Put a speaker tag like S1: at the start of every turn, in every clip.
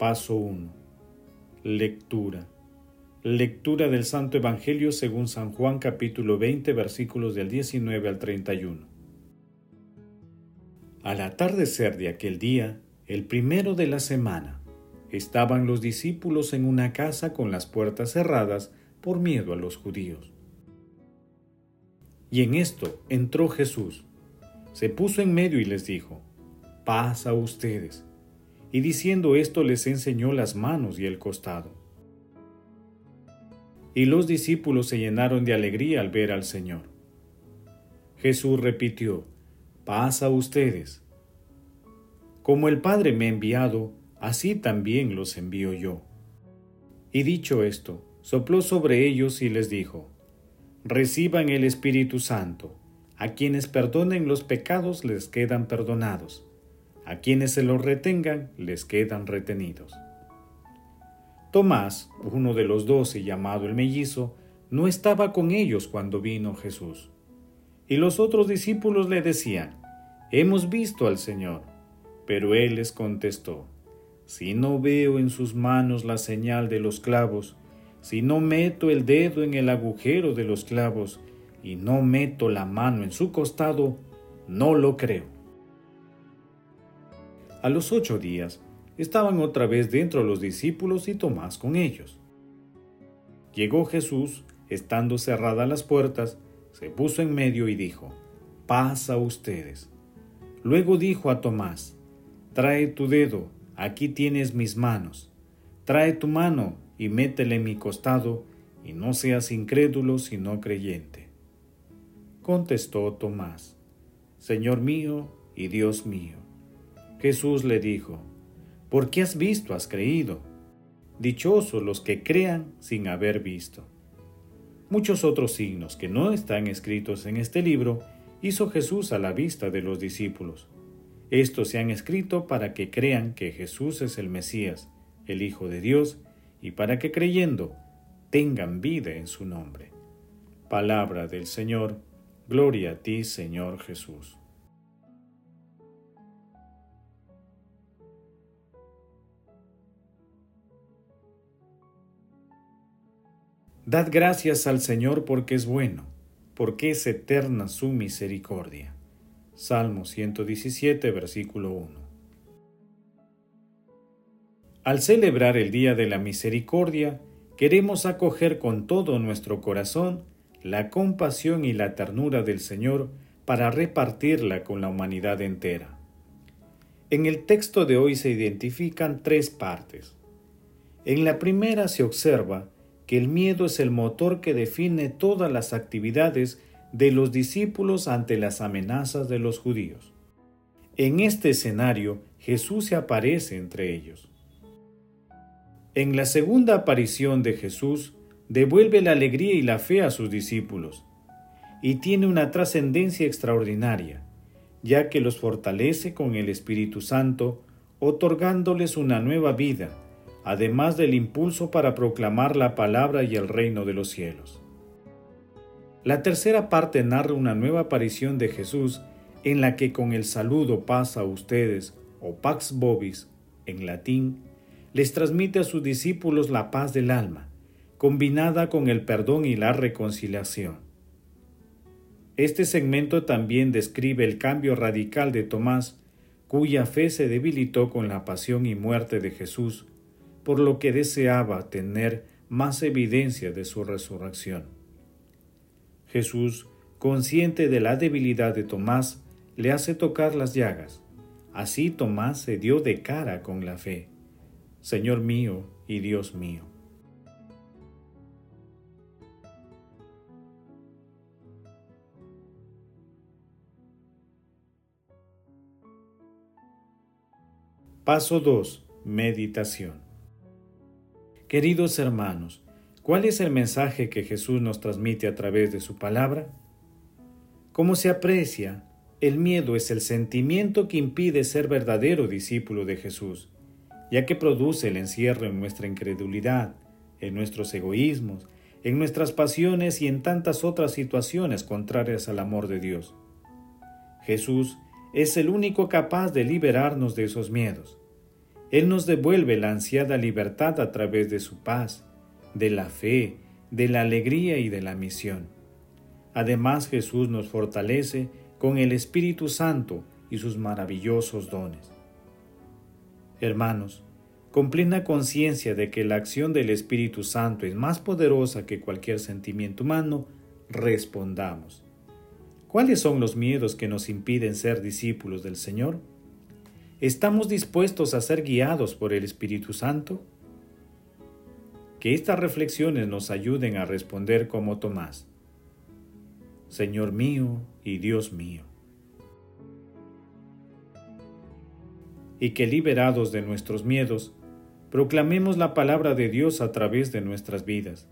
S1: Paso 1. Lectura. Lectura del Santo Evangelio según San Juan capítulo 20 versículos del 19 al 31. Al atardecer de aquel día, el primero de la semana, estaban los discípulos en una casa con las puertas cerradas por miedo a los judíos. Y en esto entró Jesús, se puso en medio y les dijo, paz a ustedes y diciendo esto les enseñó las manos y el costado. Y los discípulos se llenaron de alegría al ver al Señor. Jesús repitió, paz a ustedes. Como el Padre me ha enviado, así también los envío yo. Y dicho esto, sopló sobre ellos y les dijo, reciban el Espíritu Santo, a quienes perdonen los pecados les quedan perdonados a quienes se los retengan les quedan retenidos. Tomás, uno de los doce llamado el mellizo, no estaba con ellos cuando vino Jesús. Y los otros discípulos le decían, Hemos visto al Señor. Pero él les contestó, Si no veo en sus manos la señal de los clavos, si no meto el dedo en el agujero de los clavos, y no meto la mano en su costado, no lo creo. A los ocho días estaban otra vez dentro los discípulos y Tomás con ellos. Llegó Jesús, estando cerradas las puertas, se puso en medio y dijo, paz a ustedes. Luego dijo a Tomás, trae tu dedo, aquí tienes mis manos. Trae tu mano y métele en mi costado, y no seas incrédulo sino creyente. Contestó Tomás, Señor mío y Dios mío. Jesús le dijo, ¿por qué has visto, has creído? Dichosos los que crean sin haber visto. Muchos otros signos que no están escritos en este libro hizo Jesús a la vista de los discípulos. Estos se han escrito para que crean que Jesús es el Mesías, el Hijo de Dios, y para que creyendo tengan vida en su nombre. Palabra del Señor, gloria a ti Señor Jesús. Dad gracias al Señor porque es bueno, porque es eterna su misericordia. Salmo 117, versículo 1. Al celebrar el Día de la Misericordia, queremos acoger con todo nuestro corazón la compasión y la ternura del Señor para repartirla con la humanidad entera. En el texto de hoy se identifican tres partes. En la primera se observa que el miedo es el motor que define todas las actividades de los discípulos ante las amenazas de los judíos. En este escenario, Jesús se aparece entre ellos. En la segunda aparición de Jesús, devuelve la alegría y la fe a sus discípulos, y tiene una trascendencia extraordinaria, ya que los fortalece con el Espíritu Santo, otorgándoles una nueva vida, además del impulso para proclamar la palabra y el reino de los cielos. La tercera parte narra una nueva aparición de Jesús en la que con el saludo paz a ustedes o pax vobis en latín, les transmite a sus discípulos la paz del alma, combinada con el perdón y la reconciliación. Este segmento también describe el cambio radical de Tomás, cuya fe se debilitó con la pasión y muerte de Jesús, por lo que deseaba tener más evidencia de su resurrección. Jesús, consciente de la debilidad de Tomás, le hace tocar las llagas. Así Tomás se dio de cara con la fe. Señor mío y Dios mío. Paso 2. Meditación. Queridos hermanos, ¿cuál es el mensaje que Jesús nos transmite a través de su palabra? Como se aprecia, el miedo es el sentimiento que impide ser verdadero discípulo de Jesús, ya que produce el encierro en nuestra incredulidad, en nuestros egoísmos, en nuestras pasiones y en tantas otras situaciones contrarias al amor de Dios. Jesús es el único capaz de liberarnos de esos miedos. Él nos devuelve la ansiada libertad a través de su paz, de la fe, de la alegría y de la misión. Además Jesús nos fortalece con el Espíritu Santo y sus maravillosos dones. Hermanos, con plena conciencia de que la acción del Espíritu Santo es más poderosa que cualquier sentimiento humano, respondamos. ¿Cuáles son los miedos que nos impiden ser discípulos del Señor? ¿Estamos dispuestos a ser guiados por el Espíritu Santo? Que estas reflexiones nos ayuden a responder como Tomás. Señor mío y Dios mío. Y que liberados de nuestros miedos, proclamemos la palabra de Dios a través de nuestras vidas,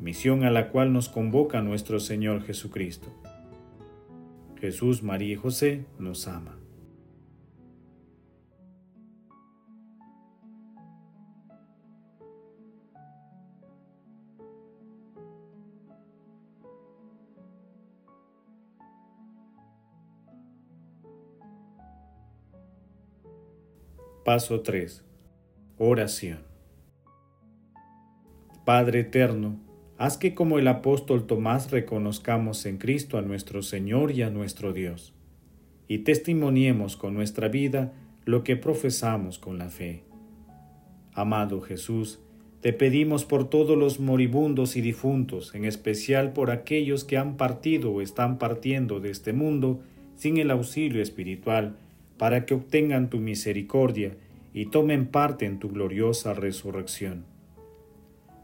S1: misión a la cual nos convoca nuestro Señor Jesucristo. Jesús, María y José nos ama. Paso 3. Oración. Padre eterno, haz que como el apóstol Tomás reconozcamos en Cristo a nuestro Señor y a nuestro Dios, y testimoniemos con nuestra vida lo que profesamos con la fe. Amado Jesús, te pedimos por todos los moribundos y difuntos, en especial por aquellos que han partido o están partiendo de este mundo sin el auxilio espiritual, para que obtengan tu misericordia y tomen parte en tu gloriosa resurrección.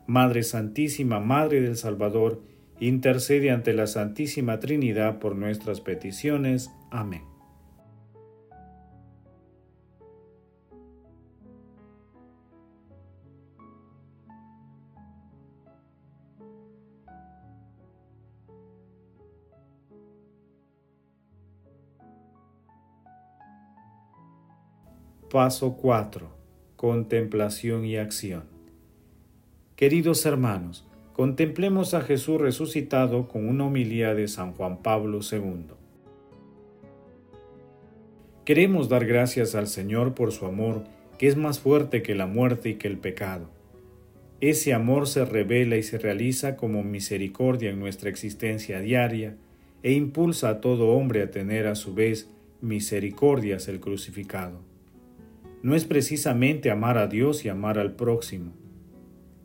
S1: Madre Santísima, Madre del Salvador, intercede ante la Santísima Trinidad por nuestras peticiones. Amén. Paso 4. Contemplación y acción. Queridos hermanos, contemplemos a Jesús resucitado con una homilía de San Juan Pablo II. Queremos dar gracias al Señor por su amor, que es más fuerte que la muerte y que el pecado. Ese amor se revela y se realiza como misericordia en nuestra existencia diaria e impulsa a todo hombre a tener a su vez misericordias el crucificado no es precisamente amar a Dios y amar al próximo,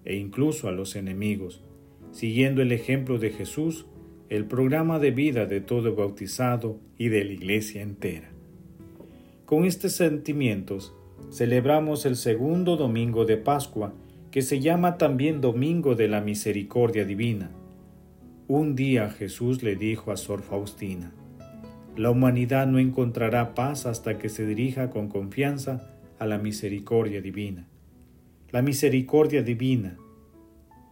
S1: e incluso a los enemigos. Siguiendo el ejemplo de Jesús, el programa de vida de todo bautizado y de la iglesia entera. Con estos sentimientos, celebramos el segundo domingo de Pascua, que se llama también Domingo de la Misericordia Divina. Un día Jesús le dijo a Sor Faustina, la humanidad no encontrará paz hasta que se dirija con confianza a la misericordia divina. La misericordia divina.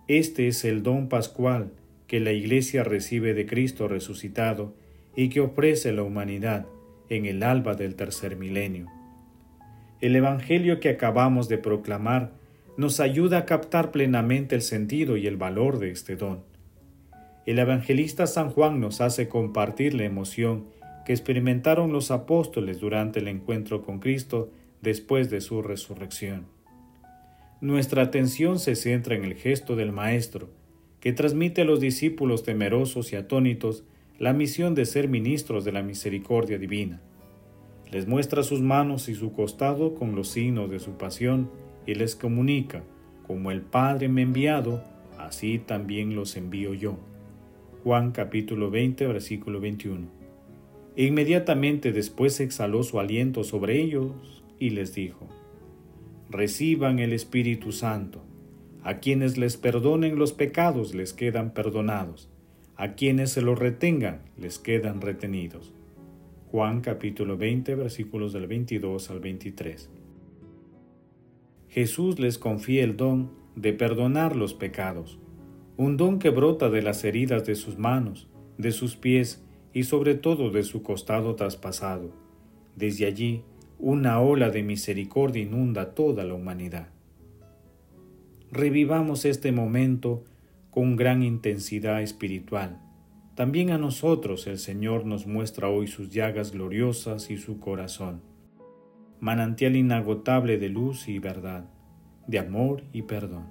S1: Este es el don pascual que la Iglesia recibe de Cristo resucitado y que ofrece la humanidad en el alba del tercer milenio. El Evangelio que acabamos de proclamar nos ayuda a captar plenamente el sentido y el valor de este don. El evangelista San Juan nos hace compartir la emoción que experimentaron los apóstoles durante el encuentro con Cristo después de su resurrección. Nuestra atención se centra en el gesto del Maestro, que transmite a los discípulos temerosos y atónitos la misión de ser ministros de la misericordia divina. Les muestra sus manos y su costado con los signos de su pasión y les comunica, como el Padre me ha enviado, así también los envío yo. Juan capítulo 20 versículo 21. E inmediatamente después exhaló su aliento sobre ellos y les dijo, reciban el Espíritu Santo. A quienes les perdonen los pecados les quedan perdonados. A quienes se los retengan les quedan retenidos. Juan capítulo 20 versículos del 22 al 23. Jesús les confía el don de perdonar los pecados, un don que brota de las heridas de sus manos, de sus pies y sobre todo de su costado traspasado. Desde allí, una ola de misericordia inunda toda la humanidad. Revivamos este momento con gran intensidad espiritual. También a nosotros el Señor nos muestra hoy sus llagas gloriosas y su corazón, manantial inagotable de luz y verdad, de amor y perdón.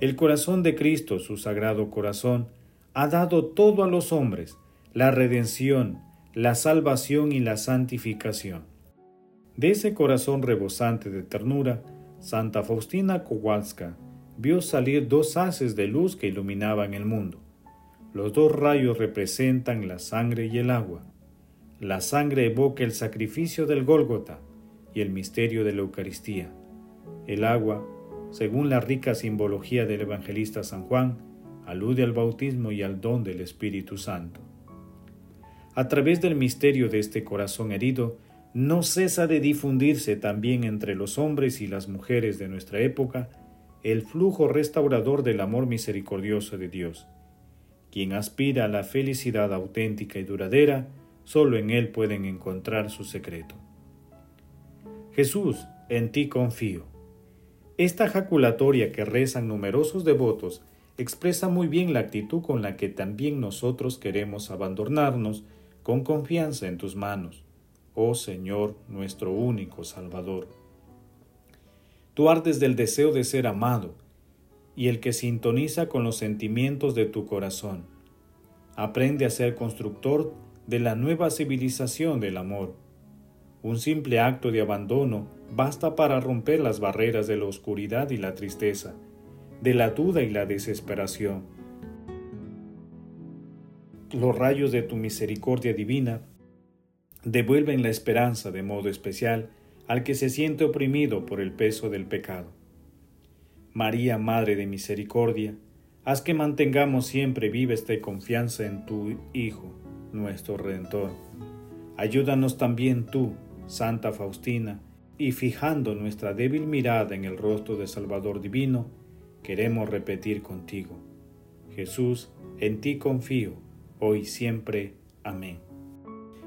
S1: El corazón de Cristo, su sagrado corazón, ha dado todo a los hombres, la redención, la salvación y la santificación. De ese corazón rebosante de ternura, Santa Faustina Kowalska vio salir dos haces de luz que iluminaban el mundo. Los dos rayos representan la sangre y el agua. La sangre evoca el sacrificio del Gólgota y el misterio de la Eucaristía. El agua, según la rica simbología del evangelista San Juan, alude al bautismo y al don del Espíritu Santo. A través del misterio de este corazón herido, no cesa de difundirse también entre los hombres y las mujeres de nuestra época el flujo restaurador del amor misericordioso de Dios. Quien aspira a la felicidad auténtica y duradera, solo en Él pueden encontrar su secreto. Jesús, en ti confío. Esta jaculatoria que rezan numerosos devotos expresa muy bien la actitud con la que también nosotros queremos abandonarnos con confianza en tus manos oh Señor, nuestro único Salvador. Tú ardes del deseo de ser amado y el que sintoniza con los sentimientos de tu corazón. Aprende a ser constructor de la nueva civilización del amor. Un simple acto de abandono basta para romper las barreras de la oscuridad y la tristeza, de la duda y la desesperación. Los rayos de tu misericordia divina devuelven la esperanza de modo especial al que se siente oprimido por el peso del pecado. María, Madre de Misericordia, haz que mantengamos siempre viva esta confianza en tu Hijo, nuestro Redentor. Ayúdanos también tú, Santa Faustina, y fijando nuestra débil mirada en el rostro del Salvador Divino, queremos repetir contigo. Jesús, en ti confío, hoy siempre. Amén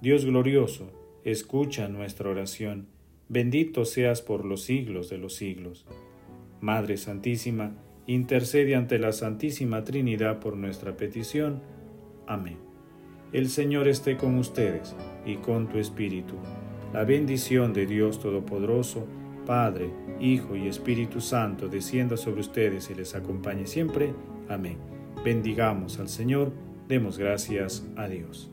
S1: Dios glorioso, escucha nuestra oración, bendito seas por los siglos de los siglos. Madre Santísima, intercede ante la Santísima Trinidad por nuestra petición. Amén. El Señor esté con ustedes y con tu Espíritu. La bendición de Dios Todopoderoso, Padre, Hijo y Espíritu Santo, descienda sobre ustedes y les acompañe siempre. Amén. Bendigamos al Señor, demos gracias a Dios.